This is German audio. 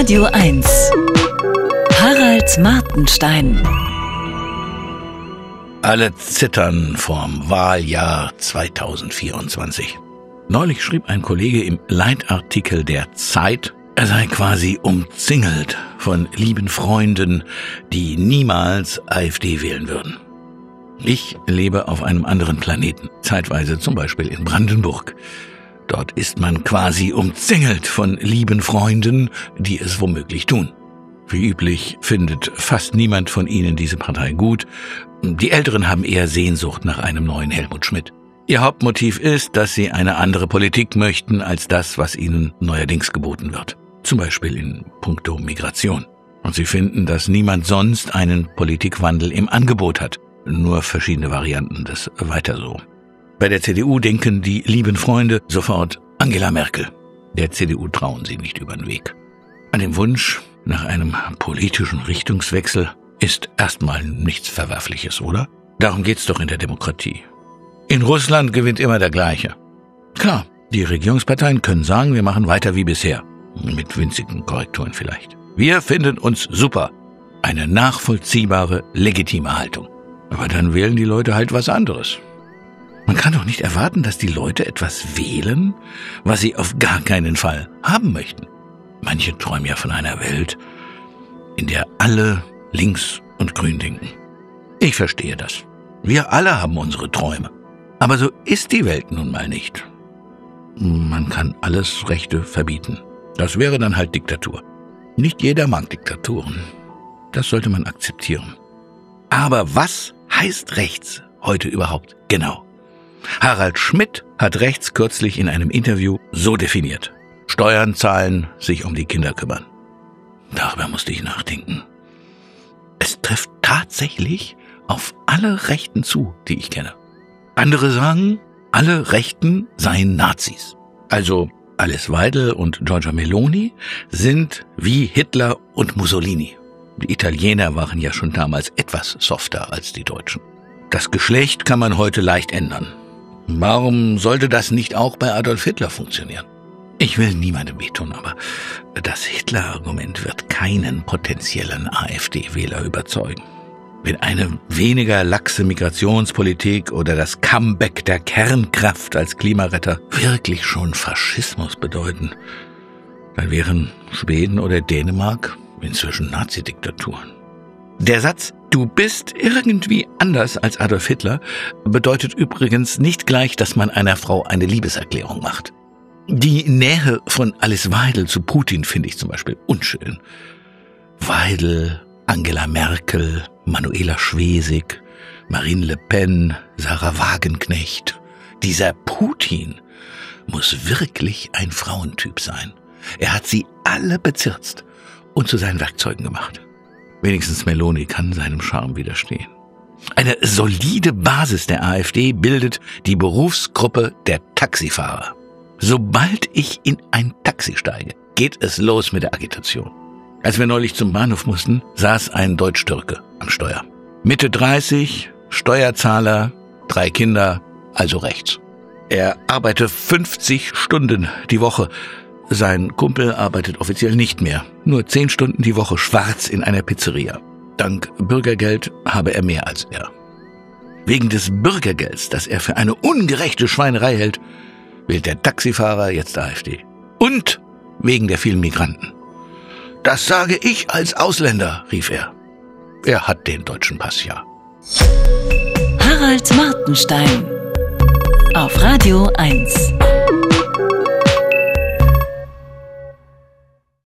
Radio 1. Harald Martenstein. Alle zittern vorm Wahljahr 2024. Neulich schrieb ein Kollege im Leitartikel der Zeit, er sei quasi umzingelt von lieben Freunden, die niemals AfD wählen würden. Ich lebe auf einem anderen Planeten, zeitweise zum Beispiel in Brandenburg. Dort ist man quasi umzingelt von lieben Freunden, die es womöglich tun. Wie üblich findet fast niemand von ihnen diese Partei gut. Die Älteren haben eher Sehnsucht nach einem neuen Helmut Schmidt. Ihr Hauptmotiv ist, dass sie eine andere Politik möchten als das, was ihnen neuerdings geboten wird. Zum Beispiel in puncto Migration. Und sie finden, dass niemand sonst einen Politikwandel im Angebot hat. Nur verschiedene Varianten des Weiter so. Bei der CDU denken die lieben Freunde sofort Angela Merkel. Der CDU trauen sie nicht über den Weg. An dem Wunsch nach einem politischen Richtungswechsel ist erstmal nichts Verwerfliches, oder? Darum geht's doch in der Demokratie. In Russland gewinnt immer der gleiche. Klar, die Regierungsparteien können sagen, wir machen weiter wie bisher. Mit winzigen Korrekturen vielleicht. Wir finden uns super. Eine nachvollziehbare, legitime Haltung. Aber dann wählen die Leute halt was anderes. Man kann doch nicht erwarten, dass die Leute etwas wählen, was sie auf gar keinen Fall haben möchten. Manche träumen ja von einer Welt, in der alle links und grün denken. Ich verstehe das. Wir alle haben unsere Träume. Aber so ist die Welt nun mal nicht. Man kann alles Rechte verbieten. Das wäre dann halt Diktatur. Nicht jeder mag Diktaturen. Das sollte man akzeptieren. Aber was heißt rechts heute überhaupt genau? Harald Schmidt hat rechts kürzlich in einem Interview so definiert. Steuern zahlen, sich um die Kinder kümmern. Darüber musste ich nachdenken. Es trifft tatsächlich auf alle Rechten zu, die ich kenne. Andere sagen, alle Rechten seien Nazis. Also Alice Weidel und Giorgia Meloni sind wie Hitler und Mussolini. Die Italiener waren ja schon damals etwas softer als die Deutschen. Das Geschlecht kann man heute leicht ändern. Warum sollte das nicht auch bei Adolf Hitler funktionieren? Ich will niemandem wehtun, aber das Hitler-Argument wird keinen potenziellen AfD-Wähler überzeugen. Wenn eine weniger laxe Migrationspolitik oder das Comeback der Kernkraft als Klimaretter wirklich schon Faschismus bedeuten, dann wären Schweden oder Dänemark inzwischen Nazi-Diktaturen. Der Satz, du bist irgendwie anders als Adolf Hitler, bedeutet übrigens nicht gleich, dass man einer Frau eine Liebeserklärung macht. Die Nähe von Alice Weidel zu Putin finde ich zum Beispiel unschön. Weidel, Angela Merkel, Manuela Schwesig, Marine Le Pen, Sarah Wagenknecht. Dieser Putin muss wirklich ein Frauentyp sein. Er hat sie alle bezirzt und zu seinen Werkzeugen gemacht. Wenigstens Meloni kann seinem Charme widerstehen. Eine solide Basis der AfD bildet die Berufsgruppe der Taxifahrer. Sobald ich in ein Taxi steige, geht es los mit der Agitation. Als wir neulich zum Bahnhof mussten, saß ein Deutsch-Türke am Steuer. Mitte 30, Steuerzahler, drei Kinder, also rechts. Er arbeite 50 Stunden die Woche sein Kumpel arbeitet offiziell nicht mehr, nur zehn Stunden die Woche schwarz in einer Pizzeria. Dank Bürgergeld habe er mehr als er. Wegen des Bürgergelds, das er für eine ungerechte Schweinerei hält, wählt der Taxifahrer jetzt AfD. Und wegen der vielen Migranten. Das sage ich als Ausländer, rief er. Er hat den deutschen Pass ja. Harald Martenstein auf Radio 1.